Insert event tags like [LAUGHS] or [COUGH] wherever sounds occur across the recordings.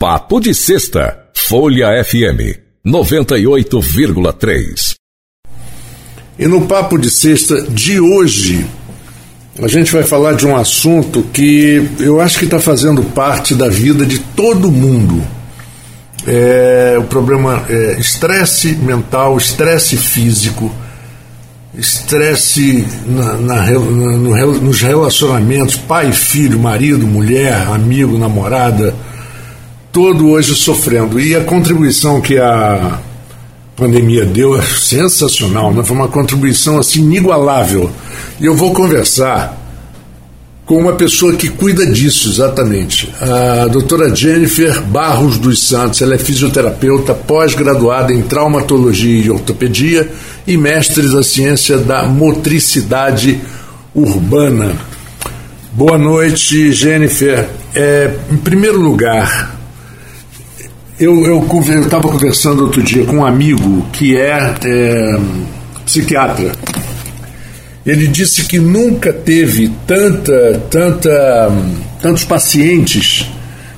Papo de Sexta, Folha FM 98,3. E no Papo de Sexta de hoje, a gente vai falar de um assunto que eu acho que está fazendo parte da vida de todo mundo. É o problema é estresse mental, estresse físico, estresse na, na, no, nos relacionamentos, pai, filho, marido, mulher, amigo, namorada todo hoje sofrendo. E a contribuição que a pandemia deu é sensacional, né? foi uma contribuição assim inigualável. E eu vou conversar com uma pessoa que cuida disso exatamente, a doutora Jennifer Barros dos Santos. Ela é fisioterapeuta, pós-graduada em traumatologia e ortopedia e mestre da ciência da motricidade urbana. Boa noite, Jennifer. É, em primeiro lugar, eu estava conversando outro dia com um amigo que é, é psiquiatra. Ele disse que nunca teve tanta, tanta, tantos pacientes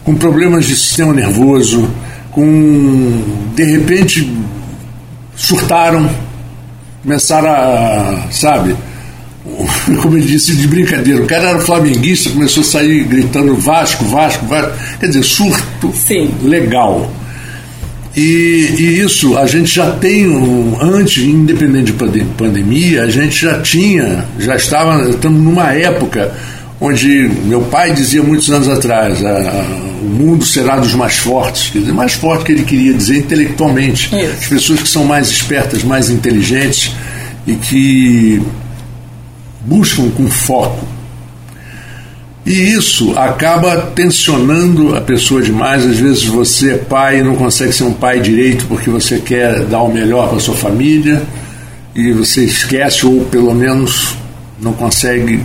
com problemas de sistema nervoso, com de repente surtaram, começaram a, sabe, como ele disse, de brincadeira. O cara era flamenguista, começou a sair gritando Vasco, Vasco, Vasco. Quer dizer, surto Sim. legal. E, e, isso a gente já tem, antes, independente de pandemia, a gente já tinha, já estava, estamos numa época onde meu pai dizia muitos anos atrás, a, a, o mundo será dos mais fortes, quer dizer, mais forte que ele queria dizer intelectualmente. Isso. As pessoas que são mais espertas, mais inteligentes e que buscam com foco. E isso acaba tensionando a pessoa demais. Às vezes você é pai e não consegue ser um pai direito porque você quer dar o melhor para sua família e você esquece ou pelo menos não consegue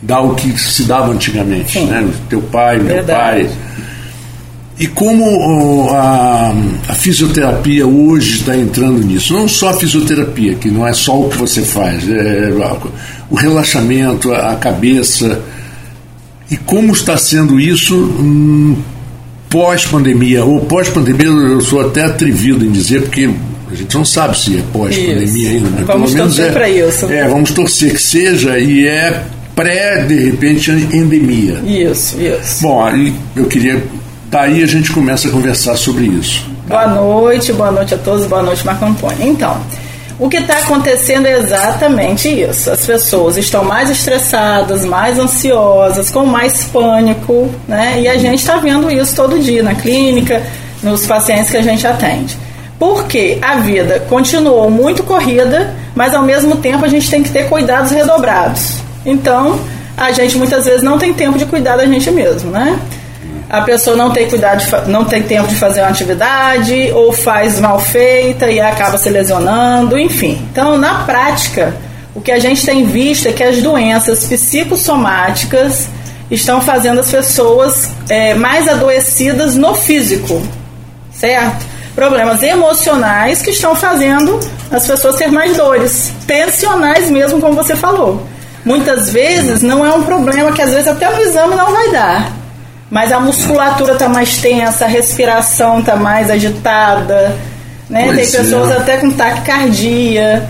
dar o que se dava antigamente, Sim. né? Teu pai, meu Verdade. pai. E como a, a, fisioterapia hoje está entrando nisso, não só a fisioterapia, que não é só o que você faz, é o relaxamento, a cabeça, e como está sendo isso hum, pós-pandemia, ou pós-pandemia eu sou até atrevido em dizer, porque a gente não sabe se é pós-pandemia ainda, mas vamos pelo menos torcer é, para isso. é, vamos torcer que seja, e é pré, de repente, endemia. Isso, isso. Bom, aí eu queria Daí a gente começa a conversar sobre isso. Boa noite, boa noite a todos, boa noite, Marco Antônio. Então, o que está acontecendo é exatamente isso. As pessoas estão mais estressadas, mais ansiosas, com mais pânico, né? E a gente está vendo isso todo dia na clínica, nos pacientes que a gente atende. Porque a vida continuou muito corrida, mas ao mesmo tempo a gente tem que ter cuidados redobrados. Então, a gente muitas vezes não tem tempo de cuidar da gente mesmo, né? A pessoa não tem cuidado, não tem tempo de fazer uma atividade ou faz mal feita e acaba se lesionando, enfim. Então, na prática, o que a gente tem visto é que as doenças psicossomáticas estão fazendo as pessoas é, mais adoecidas no físico, certo? Problemas emocionais que estão fazendo as pessoas ter mais dores, tensionais mesmo, como você falou. Muitas vezes não é um problema que às vezes até no exame não vai dar mas a musculatura está mais tensa, a respiração está mais agitada, né? Pois Tem pessoas é. até com taquicardia.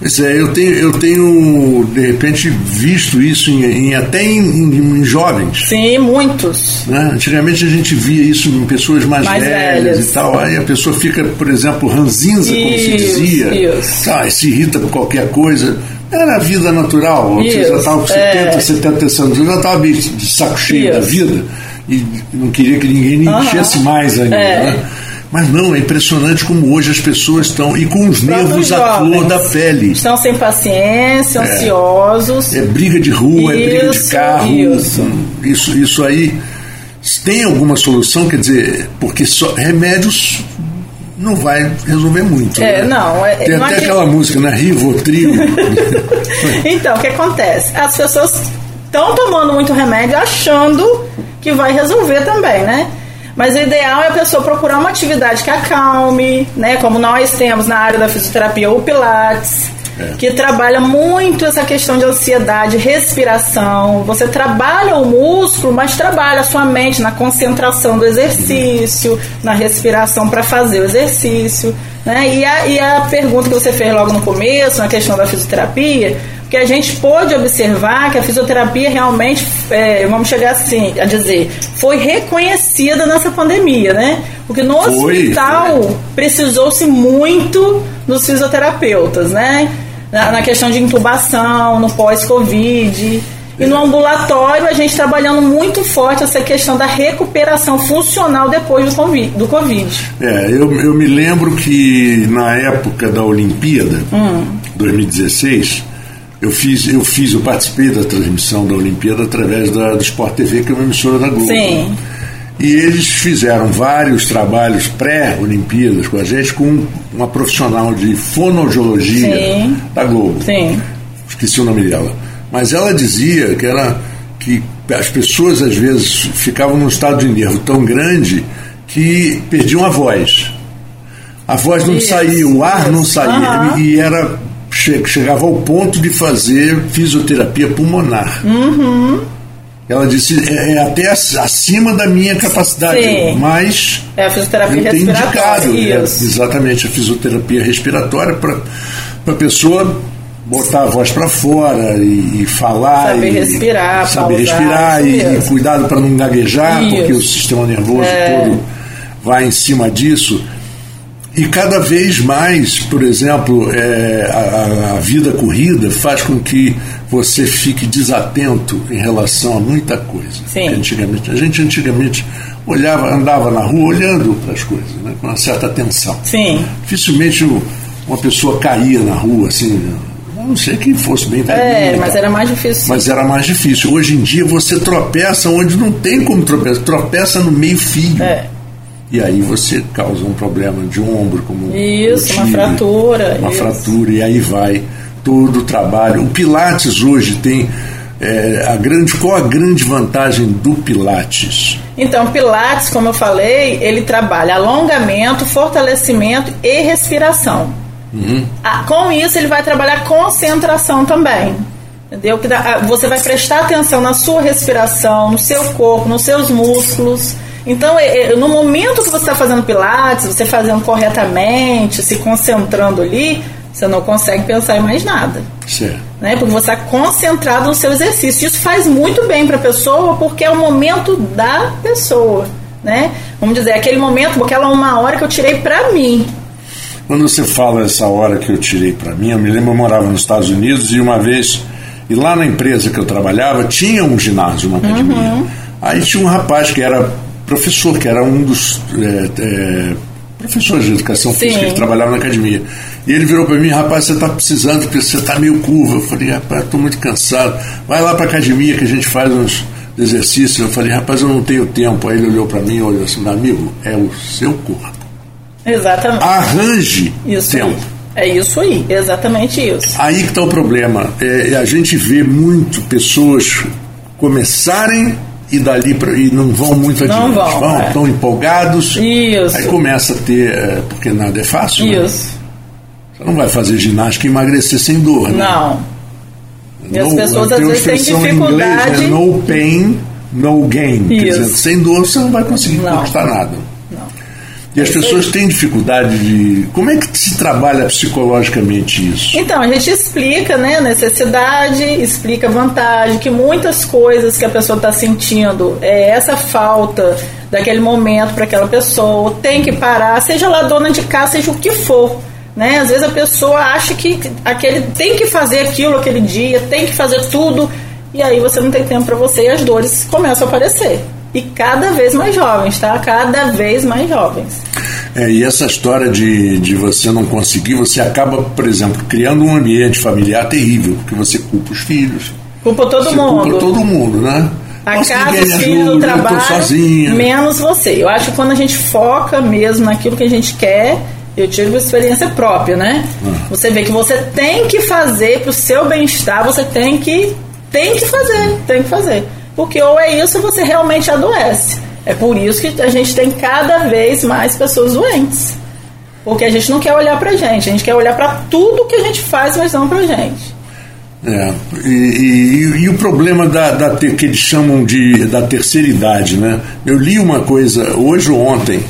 Pois é, eu tenho, eu tenho de repente visto isso em, em- até em, em- em jovens. Sim, muitos. Né? Antigamente a gente via isso em pessoas mais, Mais velhas, velhas. e tal. Aí a pessoa fica, por exemplo, ranzinza, como se Isso, dizia. isso. Ah, se irrita por qualquer coisa. Era a vida natural. Você já Isso, estava com 70, é. 70 anos, já estava meio de saco cheio da Isso. vida e não queria que ninguém me enchesse mais ainda. É. né? Mas não, é impressionante como hoje as pessoas estão. E com os nervos à flor da pele. Estão sem paciência, ansiosos. É briga de rua, é briga de Isso, carro. isso. isso, isso aí. Tem alguma solução? Quer dizer, porque só remédios não vai resolver muito. É, né? não, é- Tem não até é que- aquela música, né? Rivotril. [LAUGHS] Então, o que acontece? As pessoas estão tomando muito remédio achando que vai resolver também, né? Mas o ideal é a pessoa procurar uma atividade que acalme, né? Como nós temos na área da fisioterapia o Pilates, É. Que trabalha muito essa questão de ansiedade, respiração. Você trabalha o músculo, mas trabalha a sua mente na concentração do exercício, uhum. na respiração para fazer o exercício. Né? E, a, e a pergunta que você fez logo no começo, na questão da fisioterapia, que a gente pôde observar que a fisioterapia realmente, é, vamos chegar assim a dizer, foi reconhecida nessa pandemia, né? Porque no foi, hospital precisou-se muito dos fisioterapeutas, né? Na, na questão de intubação, no pós-Covid. E no ambulatório, a gente trabalhando muito forte essa questão da recuperação funcional depois do COVID. Do COVID. É, eu, eu me lembro que na época da Olimpíada, hum. 2016, eu fiz, eu fiz, eu participei da transmissão da Olimpíada através da, do Sport TV, que é uma emissora da Globo. Sim. E eles fizeram vários trabalhos pré-Olimpíadas com a gente, com uma profissional de fonoaudiologia Sim. da Globo. Sim. Esqueci o nome dela. Mas ela dizia que, era, que as pessoas às vezes ficavam num estado de nervo tão grande que perdiam a voz. A voz não Isso. saía, o ar não saía. Uhum. E era chegava ao ponto de fazer fisioterapia pulmonar. Uhum. Ela disse, é, é, até acima da minha capacidade, Sim. mas é a fisioterapia eu tenho indicado é, exatamente a fisioterapia respiratória para a pessoa botar a voz para fora e, e, falar saber e, respirar, saber respirar e, e, cuidado para não gaguejar, isso. porque o sistema nervoso é. todo vai em cima disso. E cada vez mais, por exemplo, é, a, a, vida corrida faz com que você fique desatento em relação a muita coisa. Sim. Antigamente, a gente antigamente olhava, andava na rua olhando para as coisas, né, com uma certa atenção. Sim. Dificilmente uma pessoa caía na rua assim, a não sei que fosse bem. É, mas era mais difícil. Mas era mais difícil. Hoje em dia você tropeça onde não tem como tropeçar, tropeça no meio fio. É e aí você causa um problema de ombro, como isso, uma fratura, uma isso. fratura e aí vai todo o trabalho. O Pilates hoje tem é, a grande qual a grande vantagem do Pilates? Então, Pilates, como eu falei, ele trabalha alongamento, fortalecimento e respiração. Uhum. Ah, com isso, ele vai trabalhar concentração também. Entendeu? Que ah, você vai prestar atenção na sua respiração, no seu corpo, nos seus músculos. Então, é, é, no momento que você está fazendo pilates, você fazendo corretamente, se concentrando ali, você não consegue pensar em mais nada. Certo. Né? Porque você está concentrado no seu exercício. Isso faz muito bem para a pessoa, porque é o momento da pessoa. Né? Vamos dizer, aquele momento, aquela uma hora que eu tirei para mim. Quando você fala essa hora que eu tirei para mim, eu me lembro, eu morava nos Estados Unidos e uma vez, e lá na empresa que eu trabalhava, tinha um ginásio, uma academia. Uhum. Aí tinha um rapaz que era professor, que era um dos é, é, professores de educação Sim. física que trabalhava na academia. E ele virou para mim, rapaz, você está precisando, porque você está meio curva. Eu falei, rapaz, estou muito cansado. Vai lá para a academia que a gente faz uns exercícios. Eu falei, rapaz, eu não tenho tempo. Aí ele olhou para mim e olhou assim, meu amigo, é o seu corpo. Exatamente. Arranje isso tempo. Aí. É isso aí, exatamente isso. Aí que está o problema. É, a gente vê muito pessoas começarem e dali pra, e não vão muito adiante. Não vão, vão é. estão empolgados. Isso. Aí começa a ter, é, porque nada é fácil. Né? Isso. Né? Você não vai fazer ginástica e emagrecer sem dor, né? Não. E as pessoas às vezes têm dificuldade. Inglês, é no pain, no gain. Isso. Quer dizer, sem dor você não vai conseguir não. conquistar nada. E as pessoas têm dificuldade de. Como é que se trabalha psicologicamente isso? Então, a gente explica né, necessidade, explica a vantagem, que muitas coisas que a pessoa está sentindo é essa falta daquele momento para aquela pessoa, tem que parar, seja lá dona de casa, seja o que for. Né? Às vezes a pessoa acha que aquele tem que fazer aquilo aquele dia, tem que fazer tudo, e aí você não tem tempo para você e as dores começam a aparecer e cada vez mais jovens, tá? Cada vez mais jovens. É, e essa história de, de você não conseguir, você acaba, por exemplo, criando um ambiente familiar terrível, porque você culpa os filhos. Culpa todo você mundo. Culpa todo mundo, né? A Nossa, casa, os filhos, o trabalho, menos você. Eu acho que quando a gente foca mesmo naquilo que a gente quer, eu tive uma experiência própria, né? Ah. Você vê que você tem que fazer para o seu bem-estar, você tem que tem que fazer, tem que fazer porque ou é isso ou você realmente adoece. É por isso que a gente tem cada vez mais pessoas doentes. Porque a gente não quer olhar pra gente, a gente quer olhar para tudo que a gente faz, mas não pra gente. É, e, e, e, o problema da, da que eles chamam de da terceira idade, né? Eu li uma coisa hoje ou ontem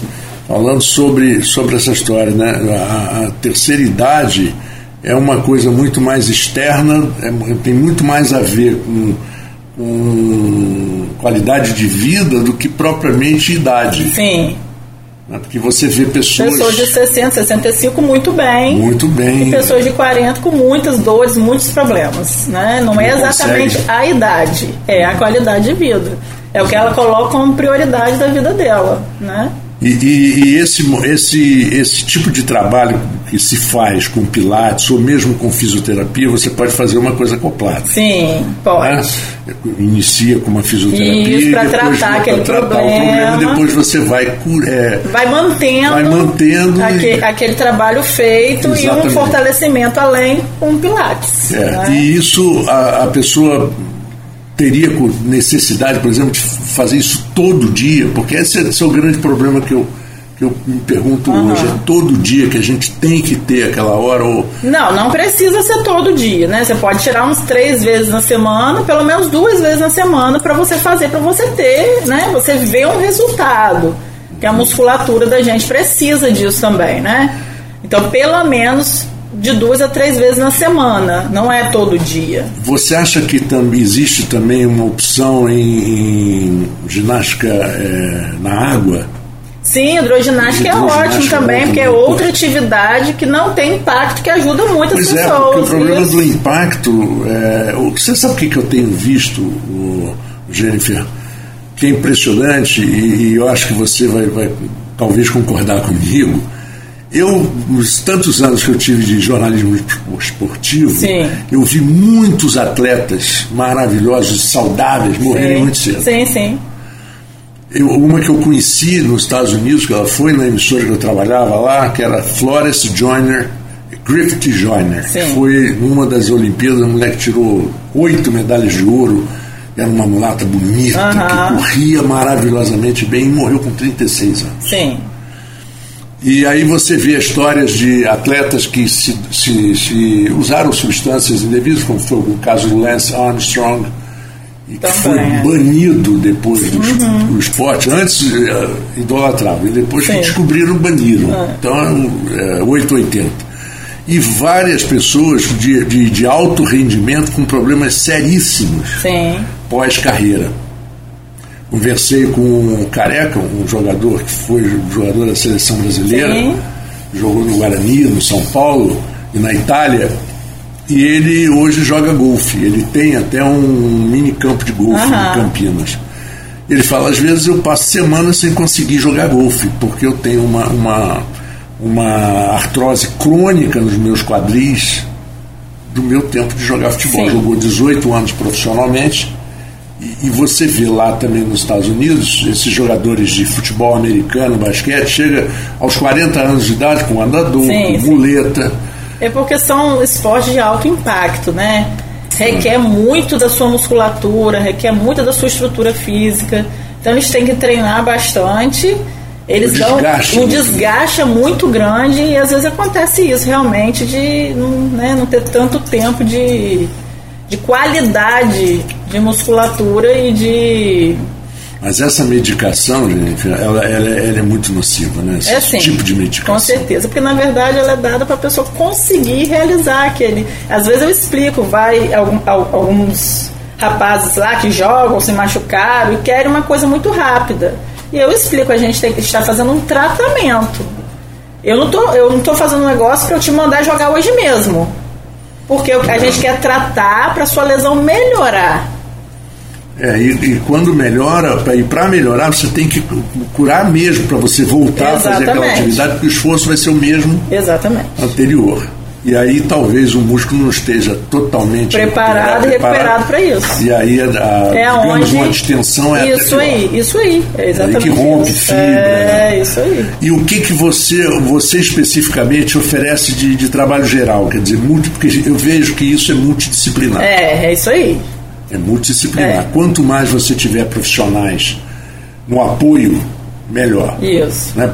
falando sobre, sobre essa história, né? A, a terceira idade é uma coisa muito mais externa, é, tem muito mais a ver com, com qualidade de vida do que propriamente idade. Sim. Né? Porque você vê pessoas. Pessoas de 60, 65 muito bem. Muito bem. E pessoas de 40 com muitas dores, muitos problemas. Né? Não, não é exatamente consegue. a idade, é a qualidade de vida. É o que ela coloca como prioridade da vida dela. Né? E, e, e, esse, esse, esse tipo de trabalho que se faz com pilates ou mesmo com fisioterapia, você pode fazer uma coisa acoplada. Sim, pode. Né? Inicia com uma fisioterapia para tratar aquele tratar problema. problema, depois você vai é, vai mantendo, vai mantendo aquele, e, aquele trabalho feito exatamente. e um fortalecimento além com pilates. É, né? E isso a, a pessoa teria necessidade, por exemplo, de fazer isso todo dia? Porque esse é, esse é o grande problema que eu, que eu me pergunto uhum. hoje. É todo dia que a gente tem que ter aquela hora? Ou... Não, não precisa ser todo dia, né? Você pode tirar uns três vezes na semana, pelo menos duas vezes na semana, para você fazer, para você ter, né? Você ver um resultado. Que a musculatura da gente precisa disso também, né? Então, pelo menos de duas a três vezes na semana, não é todo dia. Você acha que tam, existe também uma opção em, em ginástica é, na água? Sim, hidroginástica, hidroginástica é ótimo também, porque é outra atividade que não tem impacto, que ajuda muito pois as é, pessoas. Porque o problema isso. do impacto, é, você sabe o que, que eu tenho visto, o Jennifer, que é impressionante, e, e eu acho que você vai, vai talvez concordar comigo, eu, nos tantos anos que eu tive de jornalismo esportivo, sim. eu vi muitos atletas maravilhosos, saudáveis, morrerem muito cedo. Sim, sim. Eu, uma que eu conheci nos Estados Unidos, que ela foi na emissora que eu trabalhava lá, que era Flores Joyner, Griffith Joyner, sim. que foi numa das Olimpíadas, a mulher que tirou oito medalhas de ouro, era uma mulata bonita, uh -huh. que corria maravilhosamente bem e morreu com 36 anos. Sim. E aí você vê histórias de atletas que se, se, se usaram substâncias indevidas, como foi o caso do Lance Armstrong, e que foi é. banido depois do, uhum. do esporte. Antes uh, idolatrava, e depois Sim. que descobriram, baniram. É. Então, é, 880. E várias pessoas de, de, de alto rendimento com problemas seríssimos pós-carreira. Conversei com o Careca, um jogador que foi jogador da seleção brasileira, Sim. jogou no Guarani, no São Paulo e na Itália. E ele hoje joga golfe. Ele tem até um mini campo de golfe Aham. em Campinas. Ele fala, às vezes eu passo semanas sem conseguir jogar golfe, porque eu tenho uma, uma, uma artrose crônica nos meus quadris do meu tempo de jogar futebol. Sim. Jogou 18 anos profissionalmente. E, e você vê lá também nos Estados Unidos, esses jogadores de futebol americano, basquete, chega aos 40 anos de idade com andador, Sim, com sim. muleta. É porque são esportes de alto impacto, né? Requer muito da sua musculatura, requer muito da sua estrutura física. Então eles têm que treinar bastante. Eles dão desgaste, um desgaste muito grande e às vezes acontece isso realmente de não, né, não ter tanto tempo de, de qualidade de musculatura e de Mas essa medicação, gente, ela, ela, ela é muito nociva, né? Esse É sim, tipo de medicação. Com certeza, porque na verdade ela é dada para a pessoa conseguir realizar aquele. Às vezes eu explico, vai algum- al- alguns rapazes lá que jogam, se machucaram e querem uma coisa muito rápida. E eu explico, a gente tem que estar fazendo um tratamento. Eu não tô, eu não tô fazendo um negócio para eu te mandar jogar hoje mesmo. Porque a gente quer tratar para sua lesão melhorar. É, e, e quando melhora, e para melhorar, você tem que cu- curar mesmo para você voltar a fazer aquela Exatamente. atividade, porque o esforço vai ser o mesmo Exatamente. anterior. E aí talvez o músculo não esteja totalmente Preparado e recuperado para isso. E aí a, a, É digamos, onde. uma distensão é Isso aí, isso aí. É exatamente que rompe isso. fibra, né? É, isso aí. E o que que você, você especificamente oferece de, de trabalho geral? Quer dizer, multi, porque eu vejo que isso é multidisciplinar. É, é isso aí. É multidisciplinar. É. Quanto mais você tiver profissionais no apoio, melhor. Isso. Né?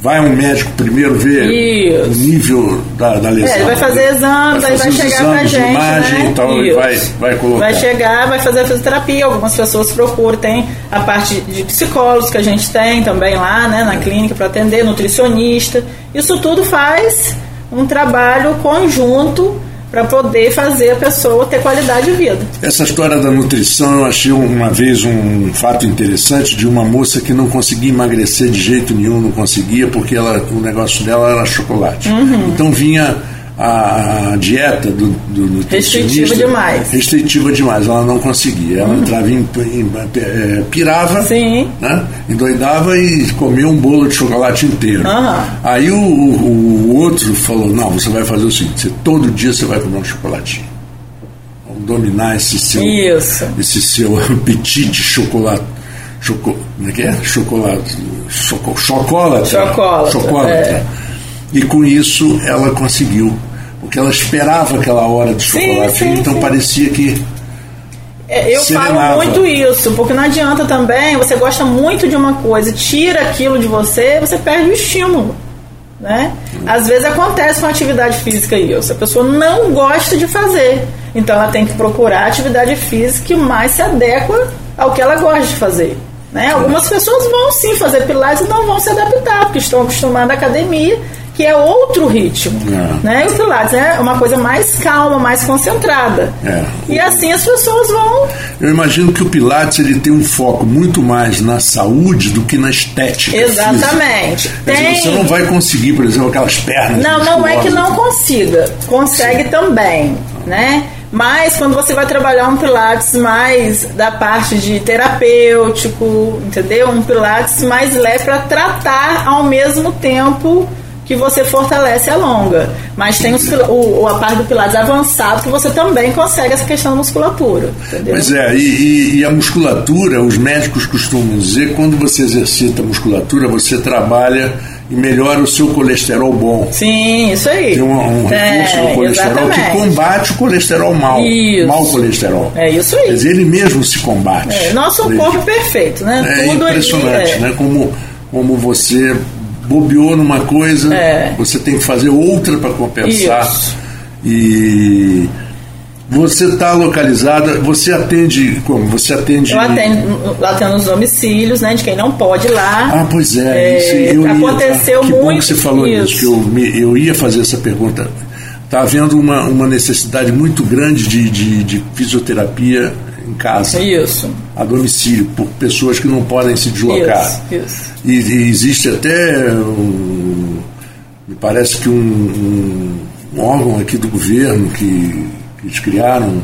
vai um médico primeiro ver Isso. o nível da, da lesão. É, ele vai fazer exames, aí vai fazer os chegar pra exames de gente. imagem né? e tal, e Isso. vai, vai colocar. Vai chegar, vai fazer a fisioterapia. Algumas pessoas procuram, tem a parte de psicólogos que a gente tem também lá, né, na clínica para atender, nutricionista. Isso tudo faz um trabalho conjunto para poder fazer a pessoa ter qualidade de vida. Essa história da nutrição, eu achei uma vez um fato interessante de uma moça que não conseguia emagrecer de jeito nenhum, não conseguia, porque ela, o negócio dela era chocolate. Uhum. Então vinha a, dieta do, do nutricionista. Restritiva demais. Restritiva demais, ela não conseguia. Ela entrava em, em- eh, pirava, Sim. né? endoidava e comia um bolo de chocolate inteiro. Aham. Aí o, o- o outro falou, não, você vai fazer o seguinte, você, todo dia você vai comer um chocolatinho. Vamos dominar esse seu, Isso. esse seu [LAUGHS] apetite chocolate. Choco, como é que é? Chocolate. Choco, chocolate. Chocolate, Chocolate. é. E com isso ela conseguiu. Porque ela esperava aquela hora de Sim, chocolate. sim, então sim. parecia que. É, eu Serenava. falo muito isso, porque não adianta também, você gosta muito de uma coisa, tira aquilo de você, você perde o estímulo. Né? Às vezes acontece com atividade física isso, a pessoa não gosta de fazer. Então ela tem que procurar atividade física que mais se adequa ao que ela gosta de fazer. Né? Algumas pessoas vão sim fazer pilates e não vão se adaptar, porque estão acostumadas à academia, que é outro ritmo. É. Né? E o pilates é uma coisa mais calma, mais concentrada. É. E assim as pessoas vão Eu imagino que o Pilates ele tem um foco muito mais na saúde do que na estética. Exatamente. Tem- Você não vai conseguir, por exemplo, aquelas pernas. Não, não é que não consiga. Consegue também, né? Mas quando você vai trabalhar um pilates mais da parte de terapêutico, entendeu? Um pilates mais leve para tratar ao mesmo tempo que você fortalece e alonga. Mas tem os, o, a parte do pilates avançado que você também consegue essa questão da musculatura, entendeu? Pois é, e, e- a musculatura, os médicos costumam dizer, quando você exercita a musculatura, você trabalha e melhora o seu colesterol bom. Sim, isso aí. Tem um, um recurso É, no colesterol que exatamente. combate o colesterol mau. Isso. Mau colesterol. É isso Quer aí. dizer, ele mesmo se combate. É, nosso corpo perfeito, né? É Tudo impressionante, é. né? Como, como você bobeou numa coisa, É. você tem que fazer outra para compensar. Isso. E você está localizada, você atende como? Você atende. Eu atendo, atendo nos domicílios, né? De quem não pode ir lá. Ah, pois é. É, isso, eu ia- aconteceu que bom muito que você falou isso, isso. que eu, me- eu ia fazer essa pergunta. Está havendo uma, uma necessidade muito grande de, de, de fisioterapia em casa, Isso. a domicílio, por pessoas que não podem se deslocar. Isso, isso. E, e existe até, um, me parece que um, um- um órgão aqui do governo que, que eles criaram,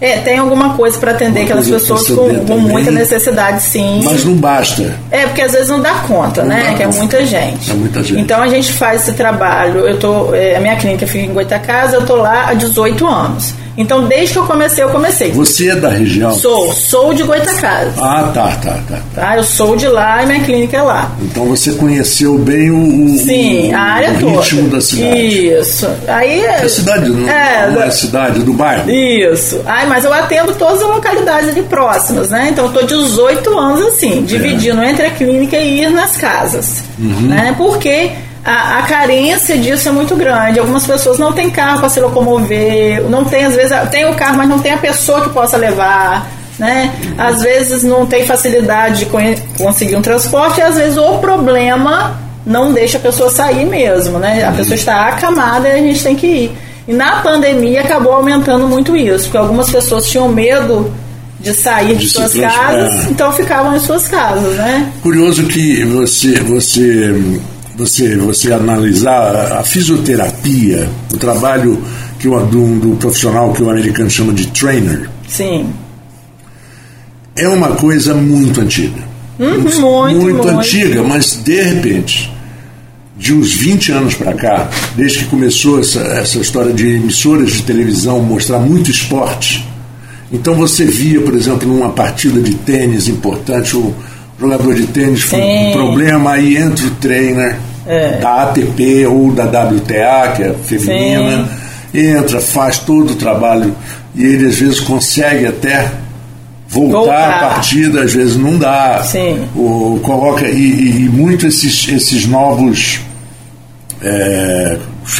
É, tem alguma coisa para atender aquelas pessoas com, também. muita necessidade, sim. mas não basta. É, porque às vezes não dá conta, Não né? dá que é muita gente. É muita gente. Então a gente faz esse trabalho. Eu tô, é, a minha clínica fica em Goitacazes, eu tô lá há 18 anos. Então desde que eu comecei, eu comecei. Você é da região? Sou, sou de Goitacazes. Ah, tá, tá, tá. Tá? Eu sou de lá e minha clínica é lá. Então você conheceu bem o, o- Sim, o- a área o toda. ritmo da cidade. Isso. Aí É a cidade, não É, não é cidade, do bairro. Isso. Ai, mas eu atendo todas as localidades ali próximas, né? Então eu tô 18 anos assim, dividindo entre a clínica e ir nas casas. Né? Porque a, a carência disso é muito grande. Algumas pessoas não têm carro para se locomover, não tem, às vezes, tem o carro, mas não tem a pessoa que possa levar. Né? Às vezes não tem facilidade de conseguir um transporte, e às vezes o problema não deixa a pessoa sair mesmo, né? A pessoa está acamada e a gente tem que ir. E na pandemia acabou aumentando muito isso, porque algumas pessoas tinham medo de sair de, De suas casas, então ficavam em suas casas, né? Curioso que você, você, você, você analisar a fisioterapia, o trabalho que o, do, do profissional que o americano chama de trainer, Sim. é uma coisa muito antiga. Uhum, muito, muito. antiga, mas de repente, de uns 20 anos para cá, desde que começou essa, essa história de emissoras de televisão mostrar muito esporte, então você via, por exemplo, numa partida de tênis importante, o jogador de tênis com um problema, aí entra o trainer É. da ATP ou da WTA, que é feminina, entra, faz todo o trabalho e ele às vezes consegue até voltar, Voltar. a partida, às vezes não dá. Sim. O, coloca, e, e, e muito esses, esses novos. é,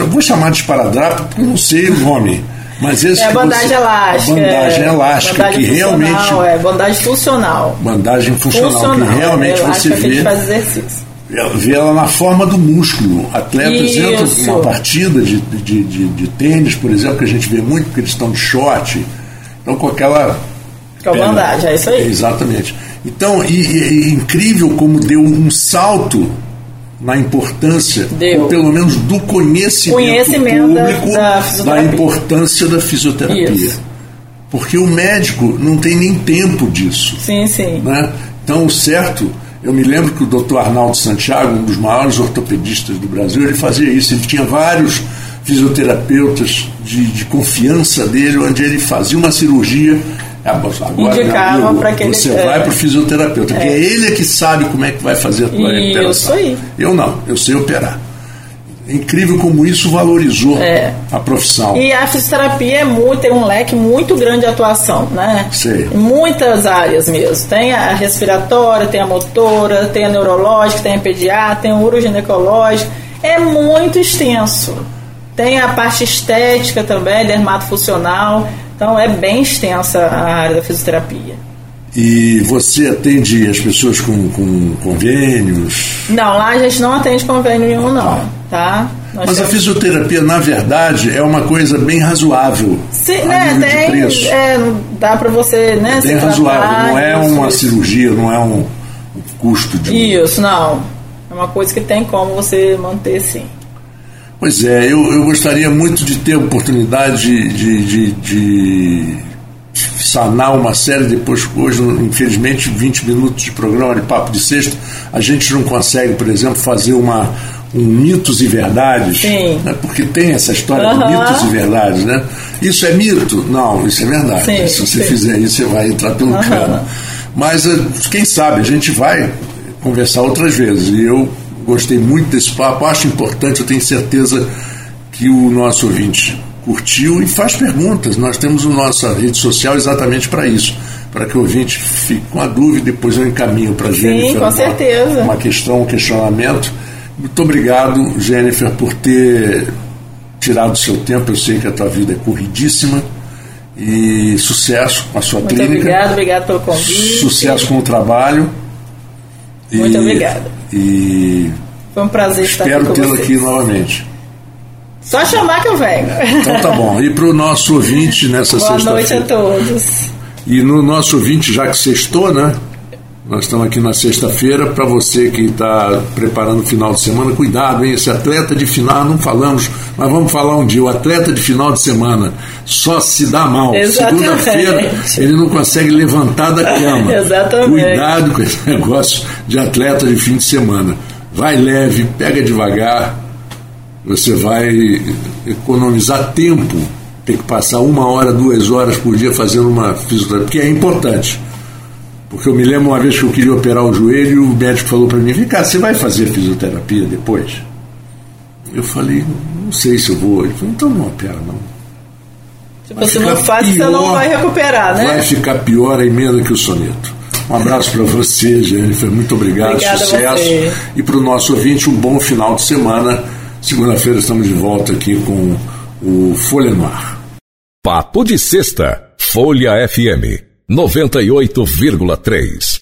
vou chamar de esparadrapo, porque não sei o nome. Mas esse É a bandagem você- elástica. Bandagem é, elástica, bandagem que realmente. funcional, É, bandagem funcional. Bandagem funcional, Funcional. que realmente é, você elástica que a vê. exercício. vê ela na forma do músculo. Atletas Isso. entram numa partida de, de, de, de tênis, por exemplo, que a gente vê muito, porque eles estão de short, então com aquela. Com bandagem, é isso aí. Exatamente. Então, e, e- e incrível como deu um salto na importância, Deu. ou pelo menos do conhecimento, Conhecimento da- público da da, fisioterapia. importância da fisioterapia. Isso. Porque o médico não tem nem tempo disso Sim, sim. né? Então, o certo, eu me lembro que o Dr. Arnaldo Santiago, um dos maiores ortopedistas do Brasil, ele fazia isso. Ele tinha vários fisioterapeutas de, de confiança dele, onde ele fazia uma cirurgia. ah, Agora, Indicava pra aquele- você é. vai para o fisioterapeuta, porque é ele que sabe como é que vai fazer a tua recuperação. aí. Eu não, eu sei operar. É incrível como isso valorizou É. a profissão. E a fisioterapia é muito, tem um leque muito grande de atuação, né? Sei. Em muitas áreas mesmo. Tem a respiratória, tem a motora, tem a neurológica, tem a pediatra, tem o uroginecológico. É muito extenso. Tem a parte estética também, dermatofuncional. Então é bem extensa a área da fisioterapia. E você atende as pessoas com, com convênios? Não, lá a gente não atende convênio nenhum, não. Tá? Nós Mas a temos- fisioterapia, na verdade, é uma coisa bem razoável. Sim, a né, tem, preço. é, dá pra você, né, Bem se razoável. tratar, Não é uma isso. cirurgia, não é um, um custo de. Isso, não. É uma coisa que tem como você manter sim. Pois é, eu, eu gostaria muito de ter a oportunidade de, de, de- de sanar uma série depois, hoje, infelizmente, 20 minutos de programa de papo de sexta, a gente não consegue, por exemplo, fazer uma, um mitos e verdades, né? porque tem essa história de Aham. mitos e verdades, né? Isso é mito? Não, isso é verdade. Sim, Se você sim. fizer isso, você vai entrar pelo Aham. cano. Mas eh, quem sabe, a gente vai conversar outras vezes. E eu gostei muito desse papo, acho importante, eu tenho certeza que o nosso ouvinte curtiu e faz perguntas. Nós temos a nossa rede social exatamente para isso, para que o ouvinte fique com a dúvida, depois eu encaminho para a Jennifer com uma- certeza. uma questão, um questionamento. Muito obrigado, Jennifer, por ter tirado o seu tempo. Eu sei que a tua vida é corridíssima. E sucesso com a sua Muito clínica. obrigado, obrigado pelo convite. Sucesso com o trabalho. Muito E- obrigada. E Foi um prazer estar espero aqui com tê-la aqui novamente. Só chamar que eu venho. Então tá bom. E para o nosso ouvinte nessa Boa noite a sexta-feira. todos. E no nosso ouvinte, já que sextou, né? Nós estamos aqui na sexta-feira. Para você que está preparando o final de semana, cuidado, hein? Esse atleta de final, não falamos, mas vamos falar um dia. O atleta de final de semana só se dá mal. Segunda-feira ele não consegue levantar da cama. Exatamente. Cuidado com esse [LAUGHS] negócio de atleta de fim de semana. Vai leve, pega devagar. Você vai economizar tempo. Tem que passar uma hora, duas horas por dia fazendo uma fisioterapia, que é importante. Porque eu me lembro uma vez que eu queria operar o joelho e o médico falou para mim: Vem cá, você vai fazer fisioterapia depois? Eu falei: Não sei se eu vou. Ele falou: Então não opera, não. Se você não faz, você não pior. vai recuperar, né? Vai ficar pior a emenda que o soneto. Um abraço para você, Jennifer. Muito obrigado, Obrigada sucesso. E para o nosso ouvinte, um bom final de semana. Segunda-feira estamos de volta aqui com o Folha no Ar. Papo de Sexta, Folha FM 98,3.